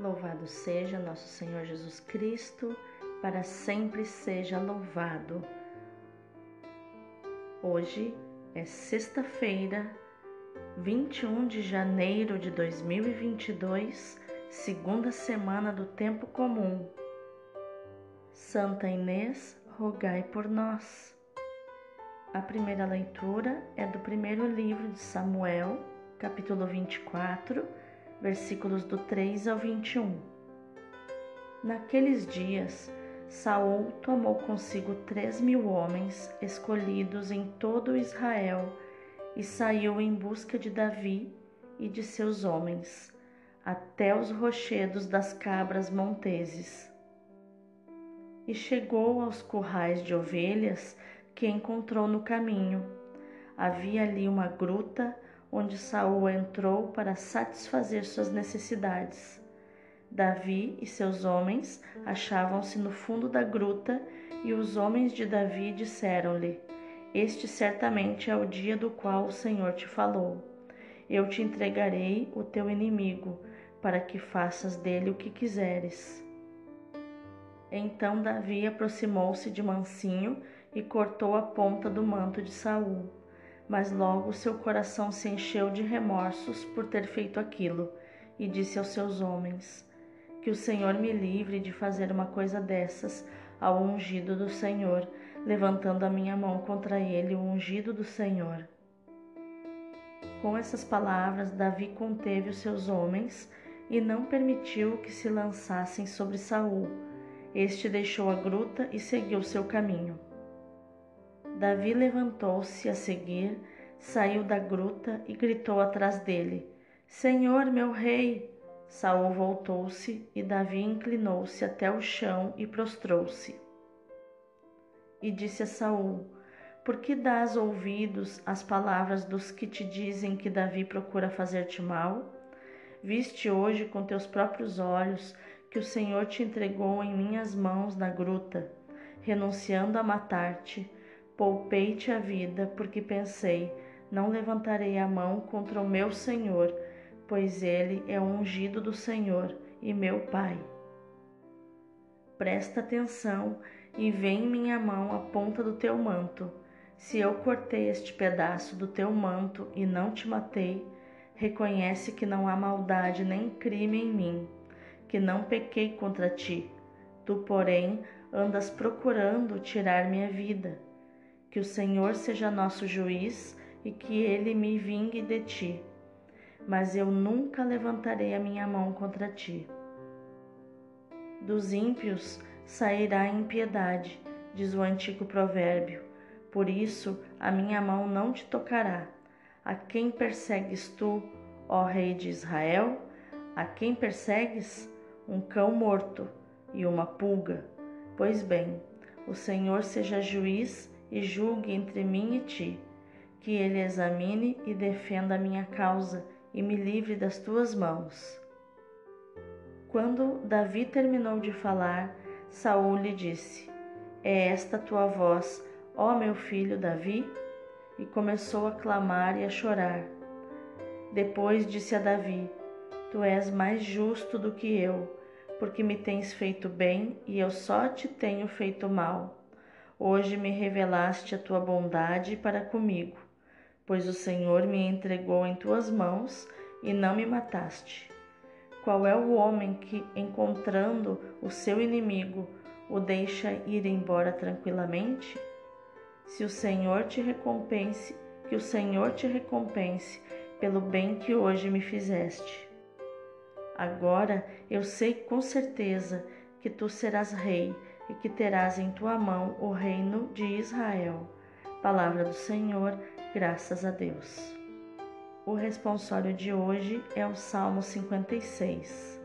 Louvado seja nosso Senhor Jesus Cristo, para sempre seja louvado. Hoje é sexta-feira, 21 de janeiro de 2022, segunda semana do tempo comum. Santa Inês, rogai por nós. A primeira leitura é do primeiro livro de Samuel, capítulo 24 versículos do 3 ao 21. Naqueles dias, Saul tomou consigo três mil homens escolhidos em todo Israel e saiu em busca de Davi e de seus homens, até os rochedos das cabras monteses. E chegou aos currais de ovelhas que encontrou no caminho. Havia ali uma gruta onde Saul entrou para satisfazer suas necessidades. Davi e seus homens achavam-se no fundo da gruta, e os homens de Davi disseram-lhe: Este certamente é o dia do qual o Senhor te falou. Eu te entregarei o teu inimigo, para que faças dele o que quiseres. Então Davi aproximou-se de mansinho e cortou a ponta do manto de Saul mas logo seu coração se encheu de remorsos por ter feito aquilo e disse aos seus homens: Que o Senhor me livre de fazer uma coisa dessas ao ungido do Senhor, levantando a minha mão contra ele, o ungido do Senhor. Com essas palavras, Davi conteve os seus homens e não permitiu que se lançassem sobre Saul. Este deixou a gruta e seguiu seu caminho. Davi levantou-se a seguir, saiu da gruta e gritou atrás dele: Senhor, meu rei! Saul voltou-se e Davi inclinou-se até o chão e prostrou-se. E disse a Saul: Por que dás ouvidos às palavras dos que te dizem que Davi procura fazer-te mal? Viste hoje com teus próprios olhos que o Senhor te entregou em minhas mãos na gruta, renunciando a matar-te Poupei-te a vida, porque pensei: não levantarei a mão contra o meu Senhor, pois ele é o ungido do Senhor e meu Pai. Presta atenção e vê em minha mão a ponta do teu manto. Se eu cortei este pedaço do teu manto e não te matei, reconhece que não há maldade nem crime em mim, que não pequei contra ti. Tu, porém, andas procurando tirar minha vida. Que o Senhor seja nosso juiz e que ele me vingue de ti. Mas eu nunca levantarei a minha mão contra ti. Dos ímpios sairá impiedade, diz o antigo provérbio. Por isso a minha mão não te tocará. A quem persegues tu, ó Rei de Israel? A quem persegues? Um cão morto e uma pulga. Pois bem, o Senhor seja juiz e julgue entre mim e ti, que ele examine e defenda a minha causa e me livre das tuas mãos. Quando Davi terminou de falar, Saul lhe disse: É esta tua voz, ó meu filho Davi? E começou a clamar e a chorar. Depois disse a Davi: Tu és mais justo do que eu, porque me tens feito bem e eu só te tenho feito mal. Hoje me revelaste a tua bondade para comigo, pois o Senhor me entregou em tuas mãos e não me mataste. Qual é o homem que, encontrando o seu inimigo, o deixa ir embora tranquilamente? Se o Senhor te recompense, que o Senhor te recompense pelo bem que hoje me fizeste. Agora eu sei com certeza que tu serás rei e que terás em tua mão o reino de Israel. Palavra do Senhor, graças a Deus. O responsório de hoje é o Salmo 56.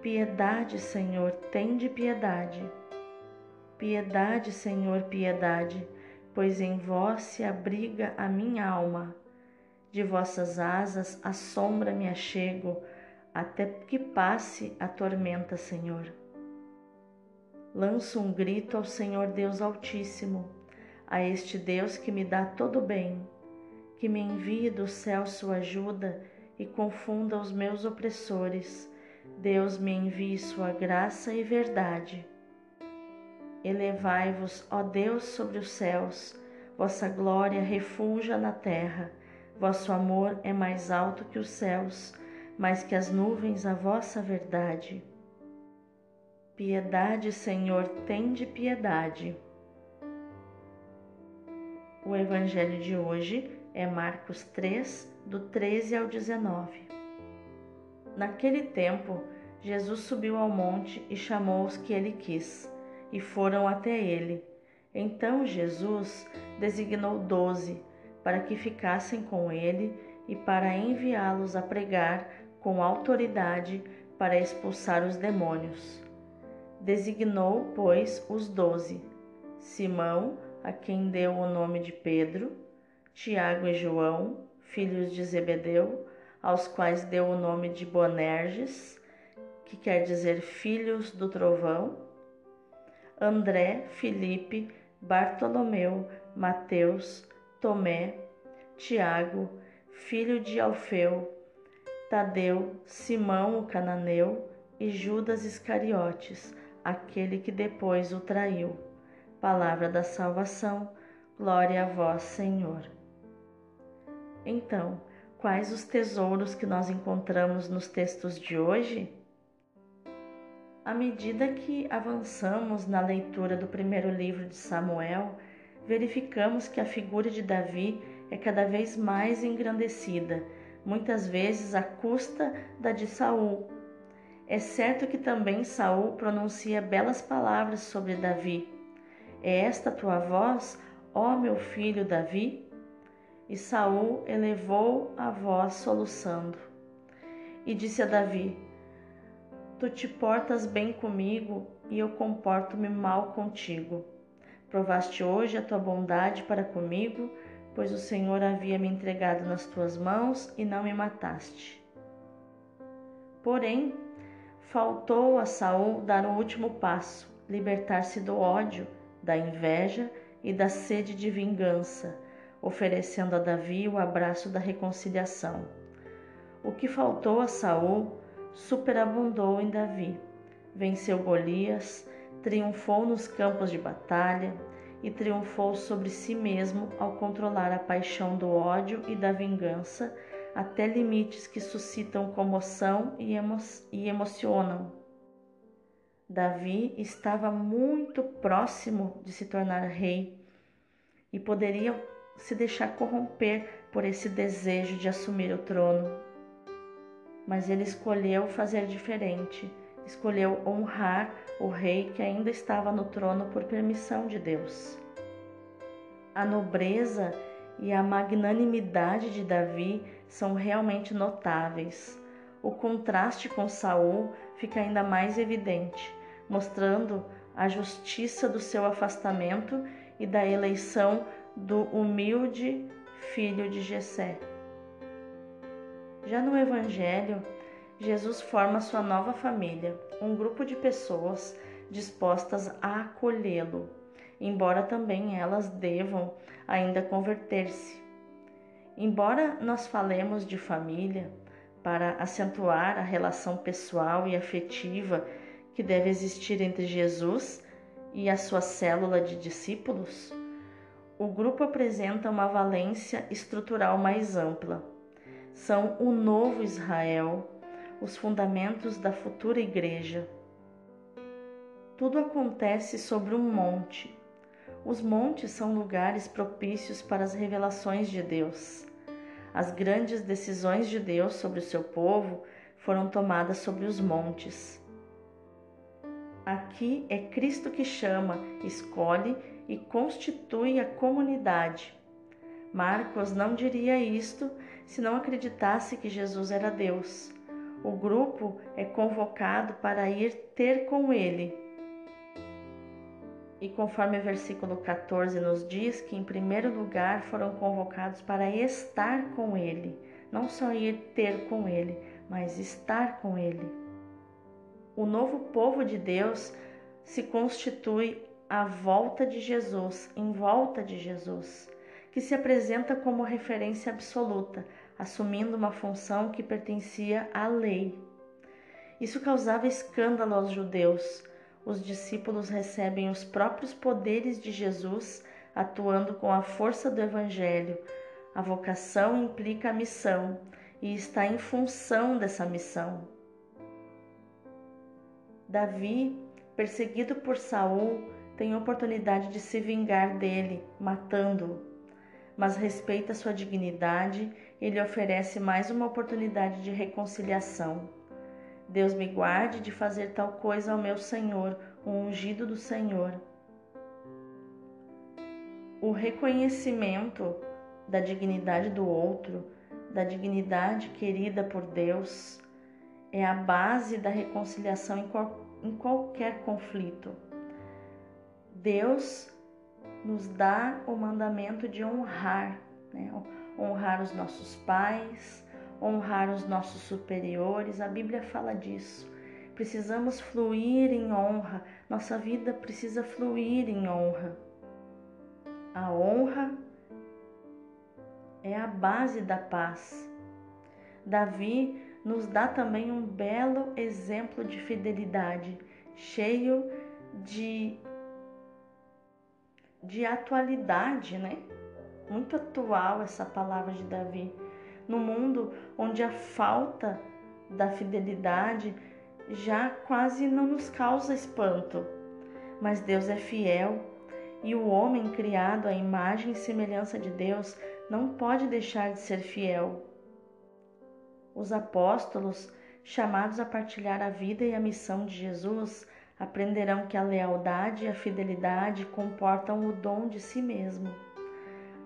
Piedade, Senhor, tende piedade. Piedade, Senhor, piedade, pois em vós se abriga a minha alma. De vossas asas a sombra me achego, até que passe a tormenta, Senhor lanço um grito ao Senhor Deus Altíssimo, a este Deus que me dá todo bem, que me envie do céu sua ajuda e confunda os meus opressores, Deus me envie sua graça e verdade. Elevai-vos, ó Deus, sobre os céus, vossa glória refulja na terra. Vosso amor é mais alto que os céus, mais que as nuvens a vossa verdade. Piedade, Senhor, tende piedade. O evangelho de hoje é Marcos 3, do 13 ao 19. Naquele tempo, Jesus subiu ao monte e chamou os que ele quis, e foram até ele. Então Jesus designou doze para que ficassem com ele e para enviá-los a pregar com autoridade para expulsar os demônios. Designou, pois, os doze: Simão, a quem deu o nome de Pedro, Tiago e João, filhos de Zebedeu, aos quais deu o nome de Boanerges, que quer dizer filhos do trovão, André, Filipe, Bartolomeu, Mateus, Tomé, Tiago, filho de Alfeu, Tadeu, Simão o cananeu e Judas Iscariotes, aquele que depois o traiu. Palavra da salvação, glória a vós, Senhor. Então, quais os tesouros que nós encontramos nos textos de hoje? À medida que avançamos na leitura do primeiro livro de Samuel, verificamos que a figura de Davi é cada vez mais engrandecida, muitas vezes à custa da de Saul. É certo que também Saul pronuncia belas palavras sobre Davi, é esta tua voz, ó meu filho Davi? E Saul elevou a voz soluçando. E disse a Davi: Tu te portas bem comigo e eu comporto-me mal contigo. Provaste hoje a tua bondade para comigo, pois o Senhor havia me entregado nas tuas mãos e não me mataste. Porém, faltou a Saul dar o último passo, libertar-se do ódio da inveja e da sede de vingança, oferecendo a Davi o abraço da reconciliação. O que faltou a Saul superabundou em Davi. Venceu Golias, triunfou nos campos de batalha e triunfou sobre si mesmo ao controlar a paixão do ódio e da vingança até limites que suscitam comoção e, emo e emocionam Davi estava muito próximo de se tornar rei e poderia se deixar corromper por esse desejo de assumir o trono. Mas ele escolheu fazer diferente, escolheu honrar o rei que ainda estava no trono por permissão de Deus. A nobreza e a magnanimidade de Davi são realmente notáveis. O contraste com Saul fica ainda mais evidente mostrando a justiça do seu afastamento e da eleição do humilde filho de Jessé. Já no evangelho, Jesus forma sua nova família, um grupo de pessoas dispostas a acolhê-lo, embora também elas devam ainda converter-se. Embora nós falemos de família para acentuar a relação pessoal e afetiva que deve existir entre Jesus e a sua célula de discípulos, o grupo apresenta uma valência estrutural mais ampla. São o novo Israel, os fundamentos da futura igreja. Tudo acontece sobre um monte. Os montes são lugares propícios para as revelações de Deus. As grandes decisões de Deus sobre o seu povo foram tomadas sobre os montes. Aqui é Cristo que chama, escolhe e constitui a comunidade. Marcos não diria isto se não acreditasse que Jesus era Deus. O grupo é convocado para ir ter com ele. E conforme o versículo 14 nos diz que, em primeiro lugar, foram convocados para estar com ele, não só ir ter com ele, mas estar com ele o novo povo de Deus se constitui à volta de Jesus, em volta de Jesus, que se apresenta como referência absoluta, assumindo uma função que pertencia à lei. Isso causava escândalo aos judeus. Os discípulos recebem os próprios poderes de Jesus atuando com a força do Evangelho. A vocação implica a missão e está em função dessa missão. Davi, perseguido por Saul, tem oportunidade de se vingar dele, matando-o. Mas respeita sua dignidade e lhe oferece mais uma oportunidade de reconciliação. Deus me guarde de fazer tal coisa ao meu Senhor, o ungido do Senhor. O reconhecimento da dignidade do outro, da dignidade querida por Deus, é a base da reconciliação em, qual, em qualquer conflito. Deus nos dá o mandamento de honrar, né? honrar os nossos pais, honrar os nossos superiores. A Bíblia fala disso. Precisamos fluir em honra, nossa vida precisa fluir em honra. A honra é a base da paz. Davi nos dá também um belo exemplo de fidelidade, cheio de de atualidade, né? Muito atual essa palavra de Davi. No mundo onde a falta da fidelidade já quase não nos causa espanto, mas Deus é fiel e o homem criado à imagem e semelhança de Deus não pode deixar de ser fiel. Os apóstolos, chamados a partilhar a vida e a missão de Jesus, aprenderão que a lealdade e a fidelidade comportam o dom de si mesmo.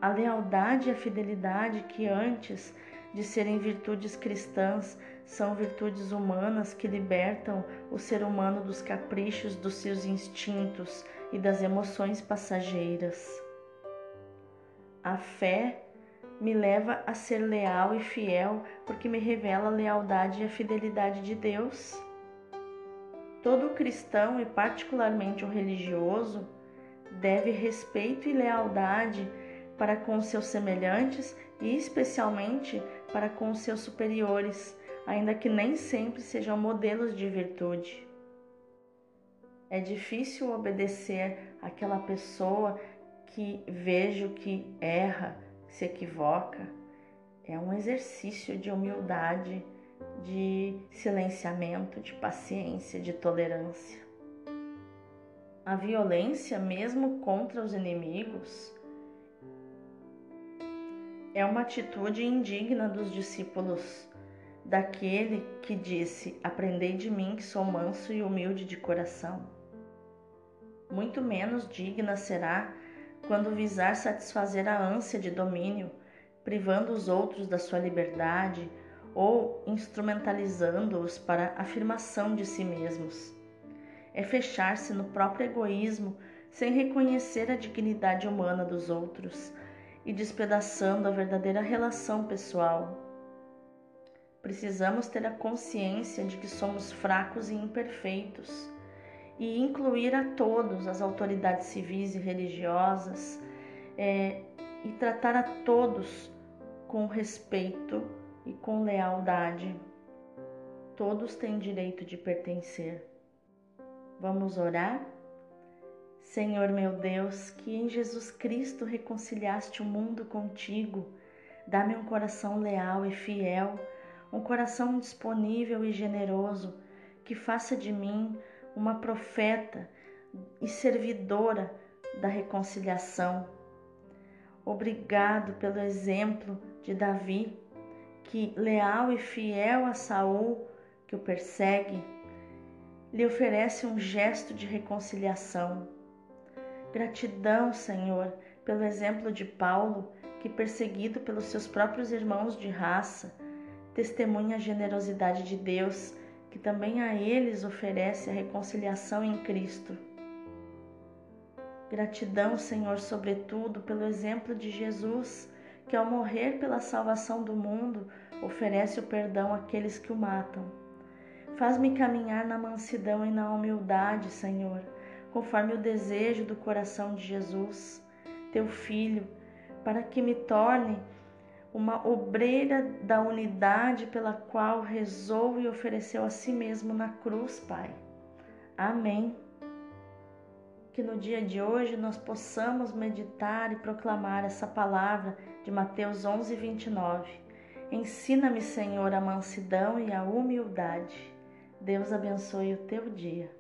A lealdade e a fidelidade, que antes de serem virtudes cristãs, são virtudes humanas que libertam o ser humano dos caprichos dos seus instintos e das emoções passageiras. A fé me leva a ser leal e fiel porque me revela a lealdade e a fidelidade de Deus. Todo cristão, e particularmente o religioso, deve respeito e lealdade para com seus semelhantes e especialmente para com seus superiores, ainda que nem sempre sejam modelos de virtude. É difícil obedecer aquela pessoa que vejo que erra, se equivoca. É um exercício de humildade de silenciamento, de paciência, de tolerância. A violência, mesmo contra os inimigos, é uma atitude indigna dos discípulos daquele que disse: Aprendei de mim, que sou manso e humilde de coração. Muito menos digna será quando visar satisfazer a ânsia de domínio, privando os outros da sua liberdade ou instrumentalizando-os para afirmação de si mesmos. É fechar-se no próprio egoísmo sem reconhecer a dignidade humana dos outros e despedaçando a verdadeira relação pessoal. Precisamos ter a consciência de que somos fracos e imperfeitos e incluir a todos, as autoridades civis e religiosas, é, e tratar a todos com respeito e com lealdade. Todos têm direito de pertencer. Vamos orar? Senhor meu Deus, que em Jesus Cristo reconciliaste o mundo contigo, dá-me um coração leal e fiel, um coração disponível e generoso, que faça de mim uma profeta e servidora da reconciliação. Obrigado pelo exemplo de Davi, que, leal e fiel a Saul, que o persegue, lhe oferece um gesto de reconciliação. Gratidão, Senhor, pelo exemplo de Paulo, que, perseguido pelos seus próprios irmãos de raça, testemunha a generosidade de Deus, que também a eles oferece a reconciliação em Cristo. Gratidão, Senhor, sobretudo pelo exemplo de Jesus, que ao morrer pela salvação do mundo, oferece o perdão àqueles que o matam. Faz-me caminhar na mansidão e na humildade, Senhor, conforme o desejo do coração de Jesus, teu filho, para que me torne uma obreira da unidade pela qual rezou e ofereceu a si mesmo na cruz, Pai. Amém. Que no dia de hoje nós possamos meditar e proclamar essa palavra de Mateus 11, 29. Ensina-me, Senhor, a mansidão e a humildade. Deus abençoe o teu dia.